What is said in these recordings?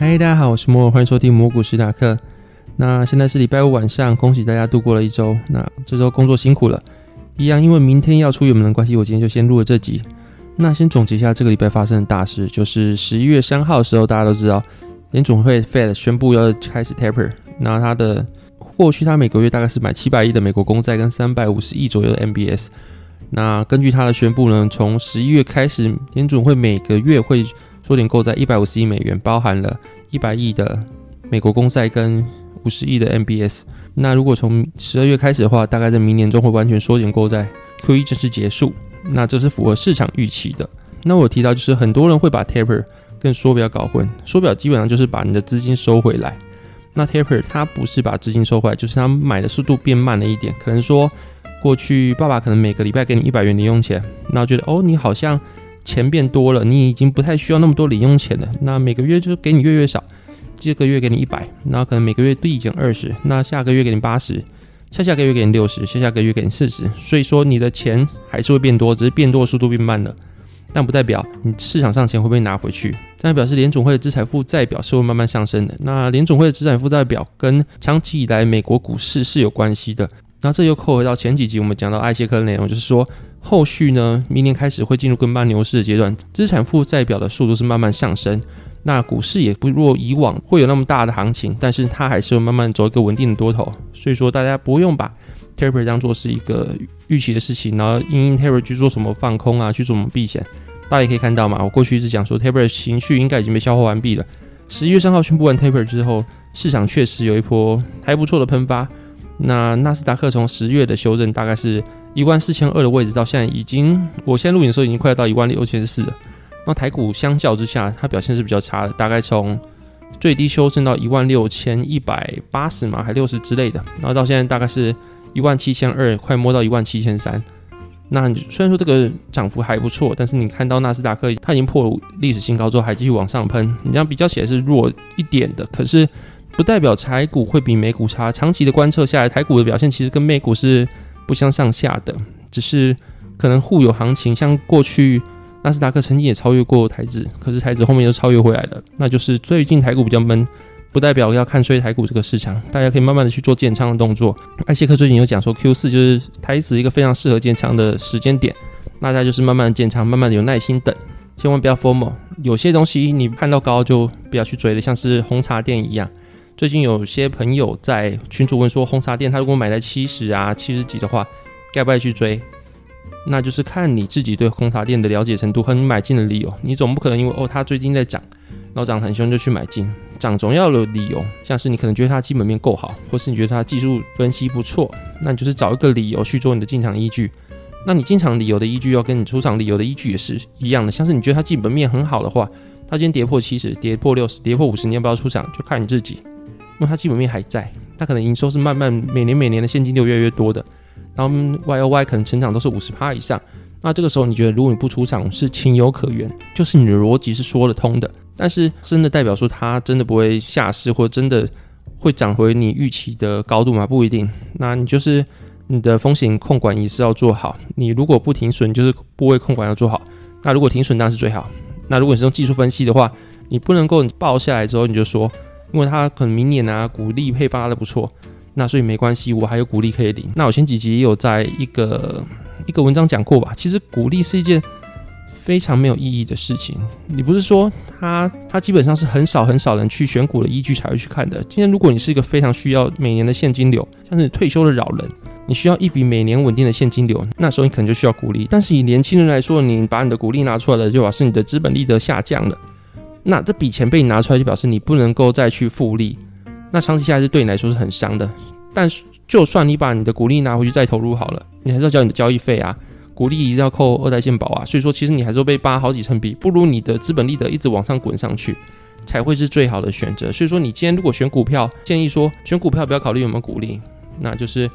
嗨，大家好，我是摩尔，欢迎收听蘑菇史塔克。那现在是礼拜五晚上，恭喜大家度过了一周。那这周工作辛苦了，一样，因为明天要出远门的关系，我今天就先录了这集。那先总结一下这个礼拜发生的大事，就是十一月三号的时候，大家都知道联总会 Fed 宣布要开始 Taper，那它的过去它每个月大概是买七百亿的美国公债跟三百五十亿左右的 MBS。那根据它的宣布呢，从十一月开始，联总会每个月会缩减购债一百五十亿美元，包含了一百亿的美国公债跟五十亿的 MBS。那如果从十二月开始的话，大概在明年中会完全缩减购债，Q1 正式结束。那这是符合市场预期的。那我提到就是很多人会把 Taper 跟缩表搞混，缩表基本上就是把你的资金收回来。那 Taper 它不是把资金收回来，就是它买的速度变慢了一点。可能说过去爸爸可能每个礼拜给你一百元零用钱，那觉得哦你好像。钱变多了，你已经不太需要那么多零用钱了。那每个月就给你月月少，这个月给你一百，然后可能每个月递减二十，那下个月给你八十，下下个月给你六十，下下个月给你四十。所以说你的钱还是会变多，只是变多的速度变慢了。但不代表你市场上钱会不会拿回去，但表示联总会的资产负债表是会慢慢上升的。那联总会的资产负债表跟长期以来美国股市是有关系的。那这又扣回到前几集我们讲到艾谢克的内容，就是说。后续呢，明年开始会进入跟班牛市的阶段，资产负债表的速度是慢慢上升。那股市也不若以往会有那么大的行情，但是它还是会慢慢走一个稳定的多头。所以说，大家不用把 taper 当做是一个预期的事情，然后因 taper 去做什么放空啊，去做什么避险。大家也可以看到嘛，我过去一直讲说 taper 情绪应该已经被消化完毕了。十一月三号宣布完 taper 之后，市场确实有一波还不错的喷发。那纳斯达克从十月的修正大概是。一万四千二的位置到现在已经，我现在录影的时候已经快要到一万六千四了。那台股相较之下，它表现是比较差的，大概从最低修正到一万六千一百八十嘛，还六十之类的。然后到现在大概是一万七千二，快摸到一万七千三。那虽然说这个涨幅还不错，但是你看到纳斯达克它已经破了历史新高之后，还继续往上喷，你这样比较起来是弱一点的。可是不代表台股会比美股差。长期的观测下来，台股的表现其实跟美股是。不相上下的，只是可能互有行情。像过去纳斯达克曾经也超越过台指，可是台指后面又超越回来了。那就是最近台股比较闷，不代表要看衰台股这个市场。大家可以慢慢的去做建仓的动作。艾谢克最近有讲说，Q 四就是台指一个非常适合建仓的时间点。大家就是慢慢的建仓，慢慢的有耐心等，千万不要 formal。有些东西你看到高就不要去追了，像是红茶店一样。最近有些朋友在群主问说，红茶店他如果买在七十啊、七十几的话，该不该去追？那就是看你自己对红茶店的了解程度和你买进的理由。你总不可能因为哦，它最近在涨，然后涨很凶就去买进。涨总要有理由，像是你可能觉得它基本面够好，或是你觉得它技术分析不错，那你就是找一个理由去做你的进场依据。那你进场理由的依据要跟你出场理由的依据也是一样的。像是你觉得它基本面很好的话，它今天跌破七十、跌破六十、跌破五十，你要不要出场？就看你自己。因为它基本面还在，它可能营收是慢慢每年每年的现金流越来越多的，然后 Y O Y 可能成长都是五十趴以上，那这个时候你觉得如果你不出场是情有可原，就是你的逻辑是说得通的，但是真的代表说它真的不会下市或者真的会涨回你预期的高度吗？不一定，那你就是你的风险控管也是要做好，你如果不停损就是部位控管要做好，那如果停损当然是最好，那如果你是用技术分析的话，你不能够爆下来之后你就说。因为它可能明年啊股利配发的不错，那所以没关系，我还有股利可以领。那我前几集也有在一个一个文章讲过吧，其实股利是一件非常没有意义的事情。你不是说它它基本上是很少很少人去选股的依据才会去看的。今天如果你是一个非常需要每年的现金流，像是退休的老人，你需要一笔每年稳定的现金流，那时候你可能就需要股利。但是以年轻人来说，你把你的股利拿出来了，就表示你的资本利得下降了。那这笔钱被你拿出来，就表示你不能够再去复利，那长期下来是对你来说是很伤的。但是，就算你把你的股利拿回去再投入好了，你还是要交你的交易费啊，股利一定要扣二代健保啊。所以说，其实你还是会被扒好几层皮，不如你的资本利得一直往上滚上去，才会是最好的选择。所以说，你今天如果选股票，建议说选股票不要考虑有没有股利，那就是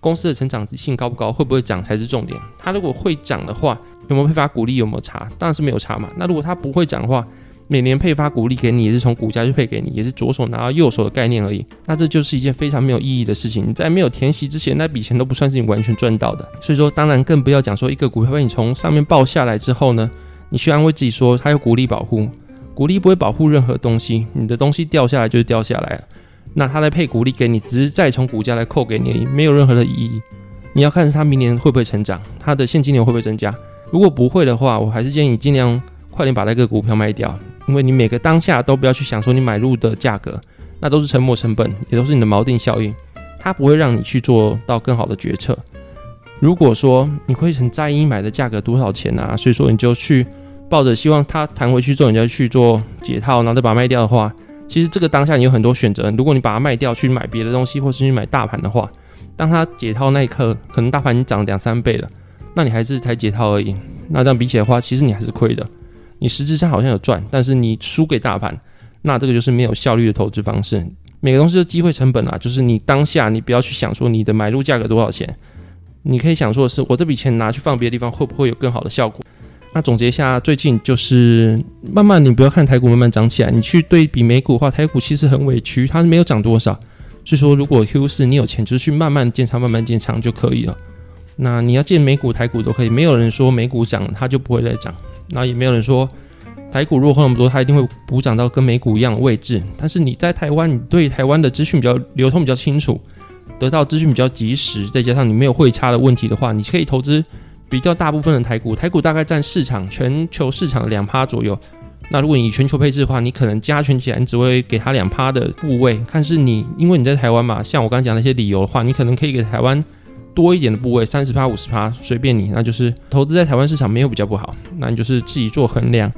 公司的成长性高不高，会不会涨才是重点。它如果会涨的话，有没有配发股利有没有差？当然是没有差嘛。那如果它不会涨的话，每年配发股利给你，也是从股价去配给你，也是左手拿到右手的概念而已。那这就是一件非常没有意义的事情。你在没有填息之前，那笔钱都不算是你完全赚到的。所以说，当然更不要讲说一个股票被你从上面爆下来之后呢，你去安慰自己说它有股利保护。股利不会保护任何东西，你的东西掉下来就是掉下来了。那它来配股利给你，只是再从股价来扣给你，没有任何的意义。你要看它明年会不会成长，它的现金流会不会增加。如果不会的话，我还是建议你尽量快点把那个股票卖掉，因为你每个当下都不要去想说你买入的价格，那都是沉没成本，也都是你的锚定效应，它不会让你去做到更好的决策。如果说你会很在意买的价格多少钱啊，所以说你就去抱着希望它弹回去之后，你再去做解套，然后再把它卖掉的话，其实这个当下你有很多选择。如果你把它卖掉去买别的东西，或是去买大盘的话，当它解套那一刻，可能大盘已经涨两三倍了，那你还是才解套而已。那这样比起来的话，其实你还是亏的。你实质上好像有赚，但是你输给大盘，那这个就是没有效率的投资方式。每个东西的机会成本啊，就是你当下你不要去想说你的买入价格多少钱。你可以想说的是，我这笔钱拿去放别的地方，会不会有更好的效果？那总结一下，最近就是慢慢，你不要看台股慢慢涨起来，你去对比美股的话，台股其实很委屈，它是没有涨多少。所以说，如果 Q 四你有钱，就是去慢慢建仓，慢慢建仓就可以了。那你要建美股、台股都可以，没有人说美股涨它就不会再涨，那也没有人说台股落后那么多，它一定会补涨到跟美股一样的位置。但是你在台湾，你对台湾的资讯比较流通比较清楚。得到资讯比较及时，再加上你没有汇差的问题的话，你可以投资比较大部分的台股。台股大概占市场全球市场两趴左右。那如果你以全球配置的话，你可能加权起来，你只会给它两趴的部位。看是你因为你在台湾嘛，像我刚讲那些理由的话，你可能可以给台湾多一点的部位，三十趴、五十趴，随便你。那就是投资在台湾市场没有比较不好，那你就是自己做衡量。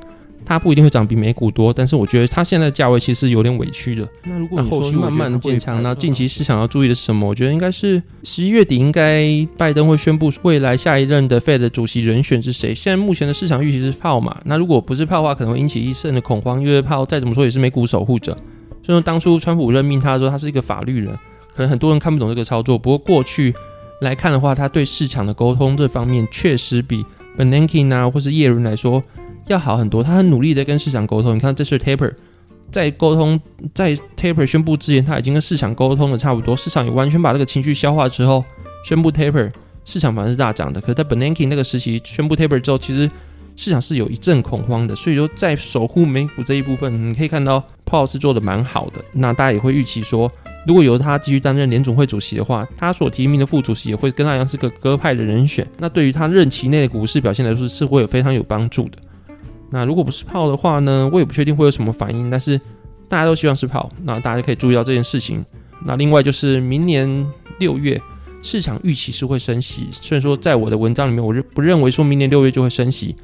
它不一定会涨比美股多，但是我觉得它现在价位其实有点委屈的。那如果后续慢慢的建强，那近期市场要注意的是什么？我觉得应该是十一月底，应该拜登会宣布未来下一任的 Fed 主席人选是谁。现在目前的市场预期是炮嘛？那如果不是炮的话，可能会引起一阵的恐慌，因为炮再怎么说也是美股守护者。所以说当初川普任命他的时候，他是一个法律人，可能很多人看不懂这个操作。不过过去来看的话，他对市场的沟通这方面确实比 Bernanke 啊或是叶伦来说。要好很多，他很努力的跟市场沟通。你看，这是 Taper 在沟通，在 Taper 宣布之前，他已经跟市场沟通的差不多，市场也完全把这个情绪消化之后，宣布 Taper，市场反而是大涨的。可是，在 Benanke 那个时期宣布 Taper 之后，其实市场是有一阵恐慌的。所以说，在守护美股这一部分，你可以看到 Paul 是做的蛮好的。那大家也会预期说，如果由他继续担任联总会主席的话，他所提名的副主席也会跟他一样是个鸽派的人选。那对于他任期内的股市表现来说，是会有非常有帮助的。那如果不是炮的话呢？我也不确定会有什么反应，但是大家都希望是炮，那大家可以注意到这件事情。那另外就是明年六月市场预期是会升息，虽然说在我的文章里面，我认不认为说明年六月就会升息，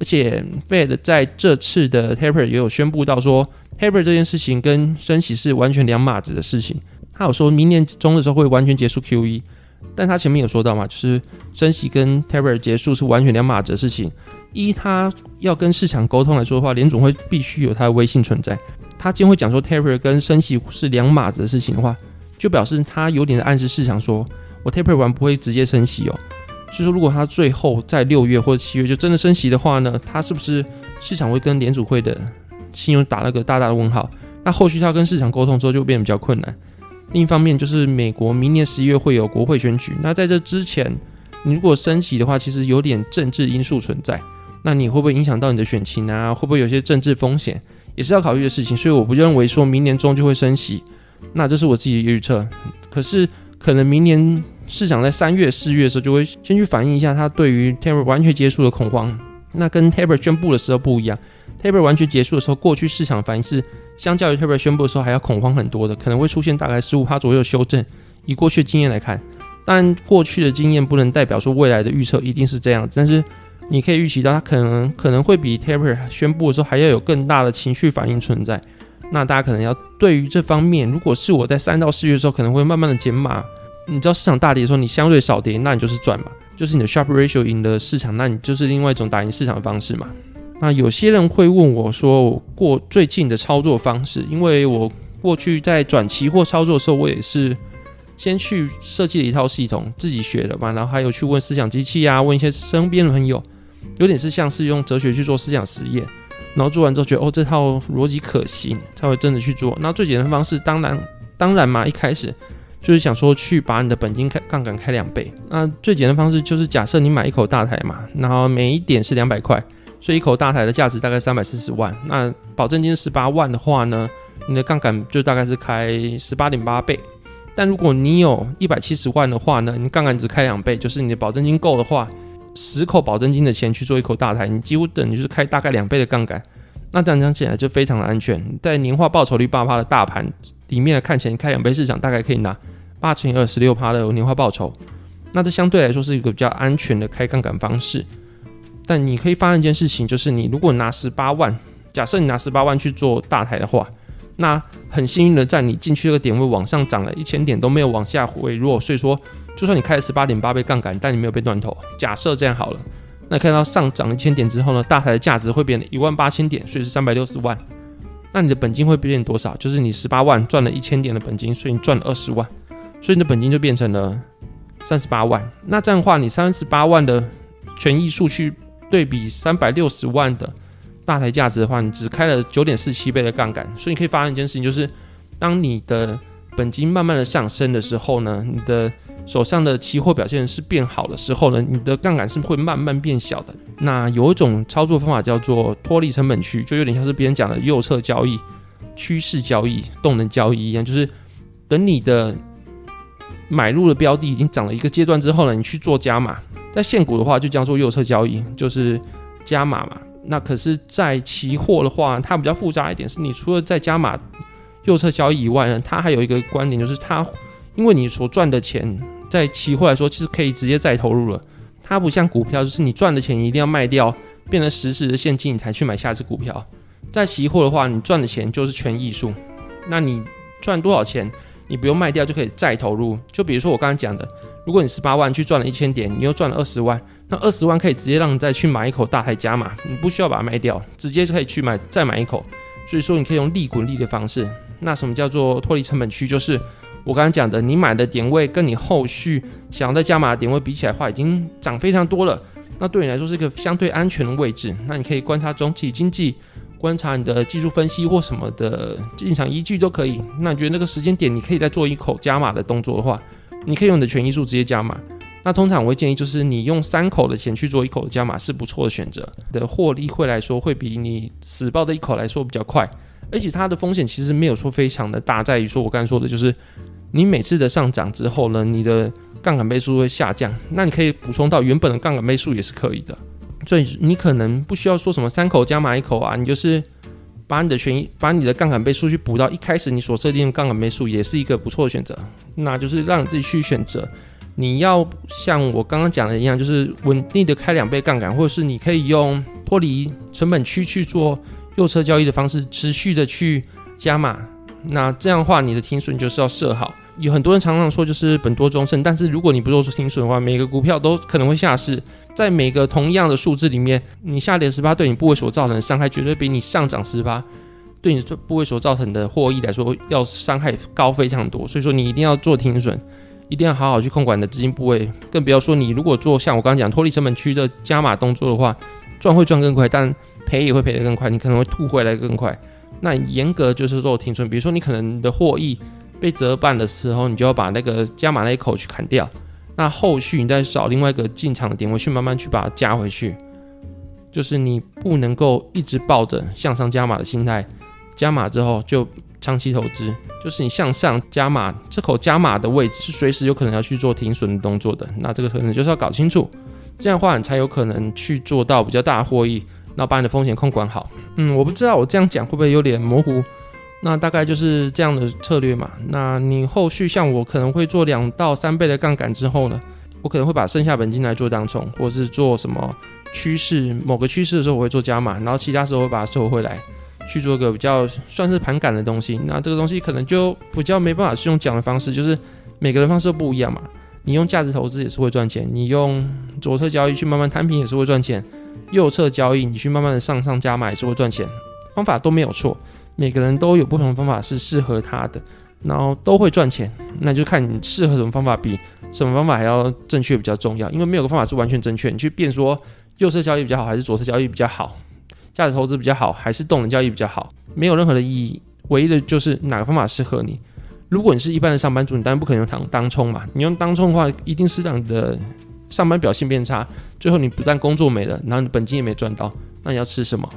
而且 Fed 在这次的 Taper 也有宣布到说 Taper 这件事情跟升息是完全两码子的事情。他有说明年中的时候会完全结束 QE，但他前面有说到嘛，就是升息跟 Taper 结束是完全两码子的事情。一，他要跟市场沟通来说的话，联总会必须有他的威信存在。他今天会讲说 taper 跟升息是两码子的事情的话，就表示他有点暗示市场说，我 taper 完不会直接升息哦。所以说，如果他最后在六月或者七月就真的升息的话呢，他是不是市场会跟联储会的信用打了个大大的问号？那后续他跟市场沟通之后就变得比较困难。另一方面，就是美国明年十一月会有国会选举，那在这之前，你如果升息的话，其实有点政治因素存在。那你会不会影响到你的选情啊？会不会有些政治风险，也是要考虑的事情。所以我不认为说明年中就会升息，那这是我自己的预测。可是可能明年市场在三月、四月的时候就会先去反映一下它对于 Taper 完全结束的恐慌。那跟 Taper 宣布的时候不一样，Taper 完全结束的时候，过去市场反应是相较于 Taper 宣布的时候还要恐慌很多的，可能会出现大概十五趴左右修正。以过去的经验来看，但过去的经验不能代表说未来的预测一定是这样，但是。你可以预期到，它可能可能会比 Taper 宣布的时候还要有更大的情绪反应存在。那大家可能要对于这方面，如果是我在三到四月的时候，可能会慢慢的减码。你知道市场大跌的时候，你相对少跌，那你就是赚嘛，就是你的 Sharp Ratio 赢的市场，那你就是另外一种打赢市场的方式嘛。那有些人会问我说，我过最近的操作方式，因为我过去在转期货操作的时候，我也是。先去设计了一套系统，自己学的嘛，然后还有去问思想机器啊，问一些身边的朋友，有点是像是用哲学去做思想实验，然后做完之后觉得哦这套逻辑可行，才会真的去做。那最简单的方式，当然当然嘛，一开始就是想说去把你的本金开杠杆开两倍。那最简单方式就是假设你买一口大台嘛，然后每一点是两百块，所以一口大台的价值大概三百四十万。那保证金十八万的话呢，你的杠杆就大概是开十八点八倍。但如果你有一百七十万的话呢，你杠杆只开两倍，就是你的保证金够的话，十口保证金的钱去做一口大台，你几乎等于就是开大概两倍的杠杆。那这样讲起来就非常的安全，在年化报酬率八趴的大盘里面的看钱，开两倍市场大概可以拿八乘以二十六趴的年化报酬。那这相对来说是一个比较安全的开杠杆方式。但你可以发现一件事情，就是你如果拿十八万，假设你拿十八万去做大台的话。那很幸运的，在你进去这个点位往上涨了一千点都没有往下回落，所以说就算你开了十八点八倍杠杆，但你没有被断头。假设这样好了，那看到上涨一千点之后呢，大台的价值会变一万八千点，所以是三百六十万。那你的本金会变多少？就是你十八万赚了一千点的本金，所以你赚了二十万，所以你的本金就变成了三十八万。那这样的话，你三十八万的权益数去对比三百六十万的。大台价值的话，你只开了九点四七倍的杠杆，所以你可以发现一件事情，就是当你的本金慢慢的上升的时候呢，你的手上的期货表现是变好的时候呢，你的杠杆是会慢慢变小的。那有一种操作方法叫做脱离成本区，就有点像是别人讲的右侧交易、趋势交易、动能交易一样，就是等你的买入的标的已经涨了一个阶段之后呢，你去做加码。在现股的话，就叫做右侧交易，就是加码嘛。那可是，在期货的话，它比较复杂一点，是你除了在加码右侧交易以外呢，它还有一个观点，就是它因为你所赚的钱，在期货来说，其实可以直接再投入了。它不像股票，就是你赚的钱一定要卖掉，变成实时的现金，你才去买下一只股票。在期货的话，你赚的钱就是全艺术。那你赚多少钱，你不用卖掉就可以再投入。就比如说我刚刚讲的。如果你十八万去赚了一千点，你又赚了二十万，那二十万可以直接让你再去买一口大台加码，你不需要把它卖掉，直接就可以去买再买一口。所以说你可以用利滚利的方式。那什么叫做脱离成本区？就是我刚刚讲的，你买的点位跟你后续想要再加码的点位比起来的话，已经涨非常多了。那对你来说是一个相对安全的位置。那你可以观察总体经济，观察你的技术分析或什么的进场依据都可以。那你觉得那个时间点你可以再做一口加码的动作的话？你可以用你的权益数直接加码，那通常我会建议就是你用三口的钱去做一口的加码是不错的选择，的获利会来说会比你死抱的一口来说比较快，而且它的风险其实没有说非常的大，在于说我刚才说的就是你每次的上涨之后呢，你的杠杆倍数会下降，那你可以补充到原本的杠杆倍数也是可以的，所以你可能不需要说什么三口加码一口啊，你就是。把你的权益，把你的杠杆倍数去补到一开始你所设定的杠杆倍数，也是一个不错的选择。那就是让你自己去选择，你要像我刚刚讲的一样，就是稳定的开两倍杠杆，或者是你可以用脱离成本区去做右侧交易的方式，持续的去加码。那这样的话，你的停损就是要设好。有很多人常常说就是本多终胜，但是如果你不做出停损的话，每个股票都可能会下市。在每个同样的数字里面，你下跌十八对你部位所造成的伤害，绝对比你上涨十八对你部位所造成的获益来说要伤害高非常多。所以说你一定要做停损，一定要好好去控管你的资金部位，更不要说你如果做像我刚刚讲脱离成本区的加码动作的话，赚会赚更快，但赔也会赔得更快，你可能会吐回来更快。那严格就是做停损，比如说你可能的获益。被折半的时候，你就要把那个加码那一口去砍掉。那后续你再找另外一个进场的点位去慢慢去把它加回去。就是你不能够一直抱着向上加码的心态，加码之后就长期投资。就是你向上加码这口加码的位置是随时有可能要去做停损的动作的。那这个可能就是要搞清楚，这样的话你才有可能去做到比较大的获益，那把你的风险控管好。嗯，我不知道我这样讲会不会有点模糊。那大概就是这样的策略嘛。那你后续像我可能会做两到三倍的杠杆之后呢，我可能会把剩下本金来做当冲，或是做什么趋势某个趋势的时候我会做加码，然后其他时候会把它收回来，去做个比较算是盘感的东西。那这个东西可能就比较没办法是用讲的方式，就是每个人方式都不一样嘛。你用价值投资也是会赚钱，你用左侧交易去慢慢摊平也是会赚钱，右侧交易你去慢慢的上上加码也是会赚钱，方法都没有错。每个人都有不同的方法是适合他的，然后都会赚钱，那就看你适合什么方法，比什么方法还要正确比较重要。因为没有个方法是完全正确，你去变说右侧交易比较好，还是左侧交易比较好，价值投资比较好，还是动能交易比较好，没有任何的意义。唯一的就是哪个方法适合你。如果你是一般的上班族，你当然不可能用当当冲嘛。你用当冲的话，一定是让你的上班表现变差，最后你不但工作没了，然后你本金也没赚到，那你要吃什么？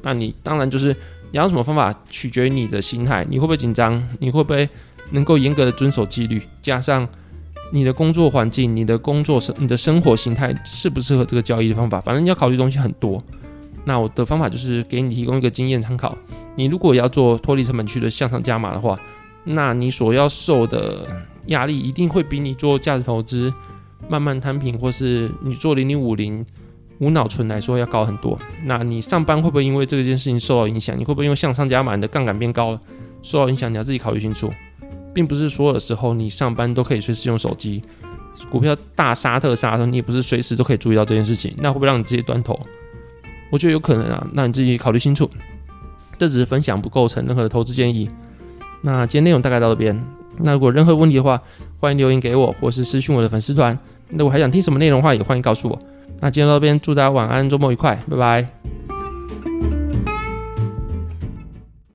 那你当然就是你要什么方法，取决于你的心态，你会不会紧张？你会不会能够严格的遵守纪律？加上你的工作环境、你的工作生、你的生活形态适不适合这个交易的方法？反正你要考虑东西很多。那我的方法就是给你提供一个经验参考。你如果要做脱离成本区的向上加码的话，那你所要受的压力一定会比你做价值投资、慢慢摊平，或是你做零零五零无脑存来说要高很多。那你上班会不会因为这件事情受到影响？你会不会因为向上加码你的杠杆变高了受到影响？你要自己考虑清楚，并不是所有的时候你上班都可以随时用手机。股票大杀特杀的时候，你也不是随时都可以注意到这件事情。那会不会让你直接断头？我觉得有可能啊，那你自己考虑清楚。这只是分享，不构成任何的投资建议。那今天内容大概到这边。那如果任何问题的话，欢迎留言给我，或是私讯我的粉丝团。那我还想听什么内容的话，也欢迎告诉我。那今天到这边，祝大家晚安，周末愉快，拜拜。